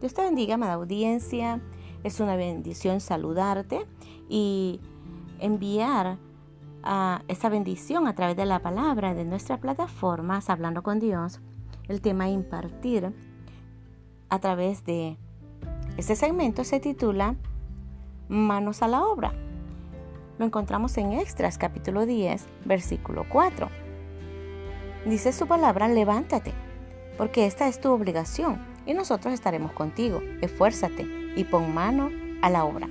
Dios te bendiga, amada audiencia. Es una bendición saludarte y enviar a esa bendición a través de la palabra de nuestra plataforma, Hablando con Dios. El tema impartir a través de este segmento se titula Manos a la obra. Lo encontramos en Extras capítulo 10, versículo 4. Dice su palabra, levántate, porque esta es tu obligación y nosotros estaremos contigo. Esfuérzate y pon mano a la obra.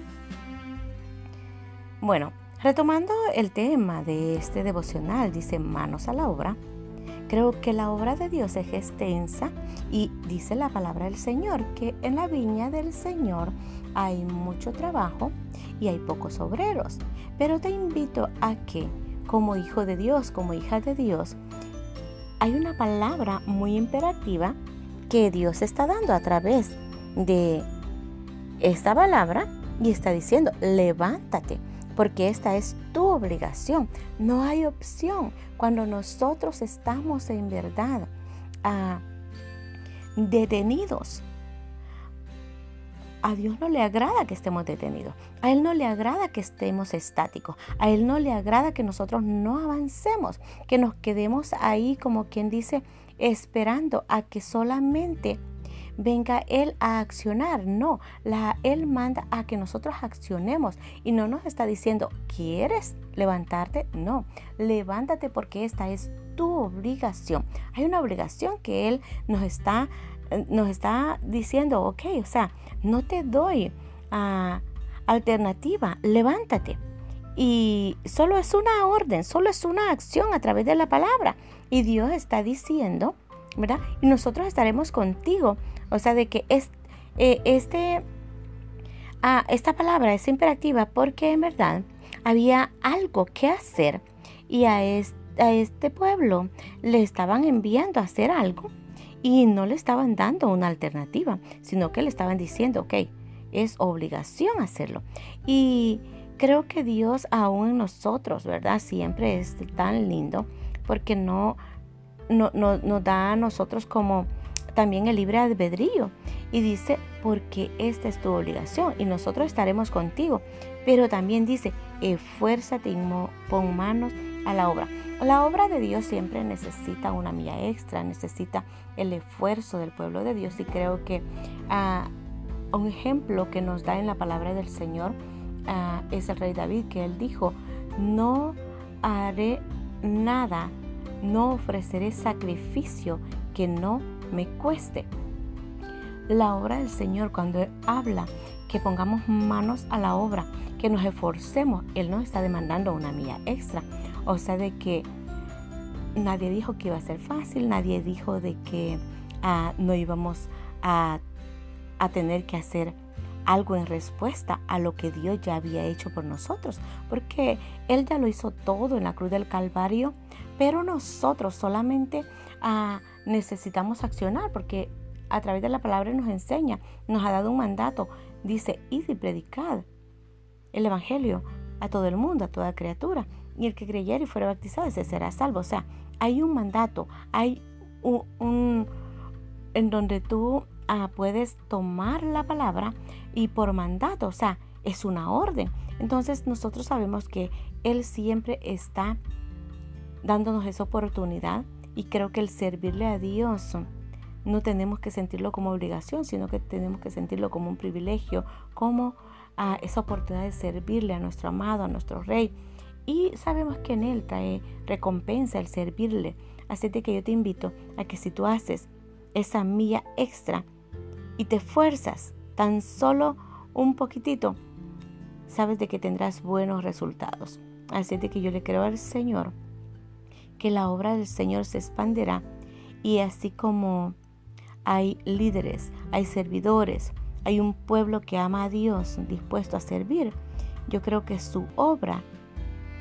Bueno, retomando el tema de este devocional, dice manos a la obra. Creo que la obra de Dios es extensa y dice la palabra del Señor que en la viña del Señor hay mucho trabajo y hay pocos obreros. Pero te invito a que como hijo de Dios, como hija de Dios, hay una palabra muy imperativa que Dios está dando a través de esta palabra y está diciendo, levántate, porque esta es tu obligación. No hay opción cuando nosotros estamos en verdad ah, detenidos. A Dios no le agrada que estemos detenidos. A Él no le agrada que estemos estáticos. A Él no le agrada que nosotros no avancemos, que nos quedemos ahí como quien dice, esperando a que solamente venga Él a accionar. No, la, Él manda a que nosotros accionemos y no nos está diciendo, ¿quieres levantarte? No, levántate porque esta es tu obligación. Hay una obligación que Él nos está, nos está diciendo, ok, o sea, no te doy ah, alternativa, levántate. Y solo es una orden, solo es una acción a través de la palabra. Y Dios está diciendo, ¿verdad? Y nosotros estaremos contigo. O sea, de que es, eh, este, ah, esta palabra es imperativa porque en verdad había algo que hacer y a a este pueblo le estaban enviando a hacer algo y no le estaban dando una alternativa, sino que le estaban diciendo, ok, es obligación hacerlo. Y creo que Dios aún en nosotros, ¿verdad? Siempre es tan lindo porque no, no, nos da a nosotros como también el libre albedrío. Y dice, porque esta es tu obligación y nosotros estaremos contigo. Pero también dice, esfuérzate y pon manos a la obra. La obra de Dios siempre necesita una mía extra, necesita el esfuerzo del pueblo de Dios. Y creo que ah, un ejemplo que nos da en la palabra del Señor Ah, es el rey David, que él dijo, no haré nada, no ofreceré sacrificio que no me cueste. La obra del Señor, cuando Él habla que pongamos manos a la obra, que nos esforcemos, Él nos está demandando una mía extra. O sea, de que nadie dijo que iba a ser fácil, nadie dijo de que ah, no íbamos a, tener que hacer algo en respuesta a lo que Dios ya había hecho por nosotros, porque Él ya lo hizo todo en la cruz del Calvario, pero nosotros solamente ah, necesitamos accionar, porque a través de la palabra nos enseña, nos ha dado un mandato, dice, id y predicad el Evangelio a todo el mundo, a toda criatura, y el que creyere y fuera bautizado, ese será salvo. O sea, hay un mandato, hay un en donde tú Ah, puedes tomar la palabra y por mandato, o sea, es una orden. Entonces nosotros sabemos que Él siempre está dándonos esa oportunidad y creo que el servirle a Dios no tenemos que sentirlo como obligación, sino que tenemos que sentirlo como un privilegio, como ah, esa oportunidad de servirle a nuestro amado, a nuestro rey. Y sabemos que en Él trae recompensa el servirle. Así que yo te invito a que si tú haces esa milla extra, y te esfuerzas tan solo un poquitito, sabes de que tendrás buenos resultados. Así que yo le creo al Señor que la obra del Señor se expandirá y así como hay líderes, hay servidores, hay un pueblo que ama a Dios dispuesto a servir, yo creo que su obra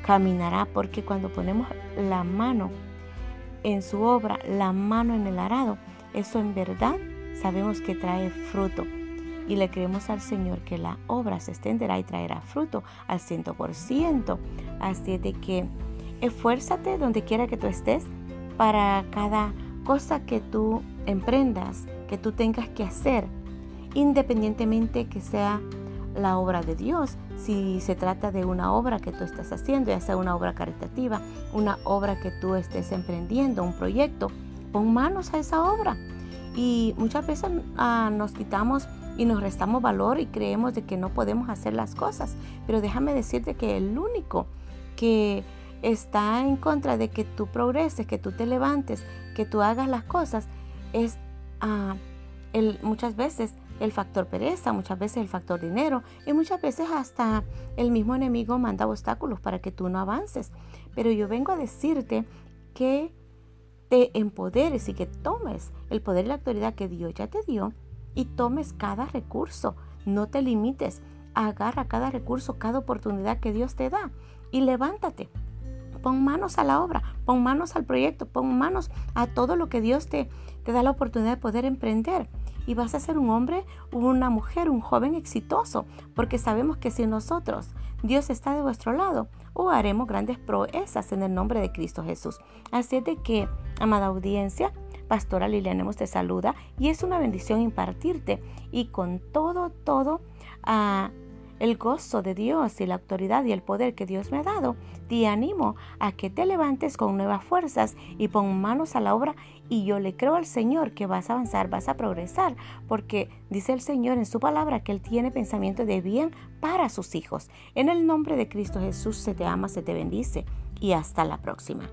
caminará porque cuando ponemos la mano en su obra, la mano en el arado, eso en verdad sabemos que trae fruto y le creemos al Señor que la obra se extenderá y traerá fruto al ciento por ciento. Así de que esfuérzate donde quiera que tú estés para cada cosa que tú emprendas, que tú tengas que hacer. independientemente que sea la obra de Dios, si se trata de una obra que tú estás haciendo, ya sea una obra caritativa, una obra que tú estés emprendiendo, un proyecto, pon manos a esa obra. Y muchas veces ah, nos quitamos y nos restamos valor y creemos de que no podemos hacer las cosas. Pero déjame decirte que el único que está en contra de que tú progreses, que tú te levantes, que tú hagas las cosas, es ah, el, muchas veces el factor pereza, muchas veces el factor dinero y muchas veces hasta el mismo enemigo manda obstáculos para que tú no avances. Pero yo vengo a decirte que te empoderes y que tomes el poder y la autoridad que Dios ya te dio y tomes cada recurso. No te limites. Agarra cada recurso, cada oportunidad que Dios te da y levántate. Pon manos a la obra, pon manos al proyecto, pon manos a todo lo que Dios te, te da la oportunidad de poder emprender y vas a ser un hombre, una mujer, un joven exitoso, porque sabemos que si nosotros, Dios está de vuestro lado, o haremos grandes proezas en el nombre de Cristo Jesús. Así es de que, amada audiencia, Pastora Liliana te saluda y es una bendición impartirte y con todo, todo, a el gozo de Dios y la autoridad y el poder que Dios me ha dado, te animo a que te levantes con nuevas fuerzas y pon manos a la obra y yo le creo al Señor que vas a avanzar, vas a progresar, porque dice el Señor en su palabra que Él tiene pensamiento de bien para sus hijos. En el nombre de Cristo Jesús se te ama, se te bendice y hasta la próxima.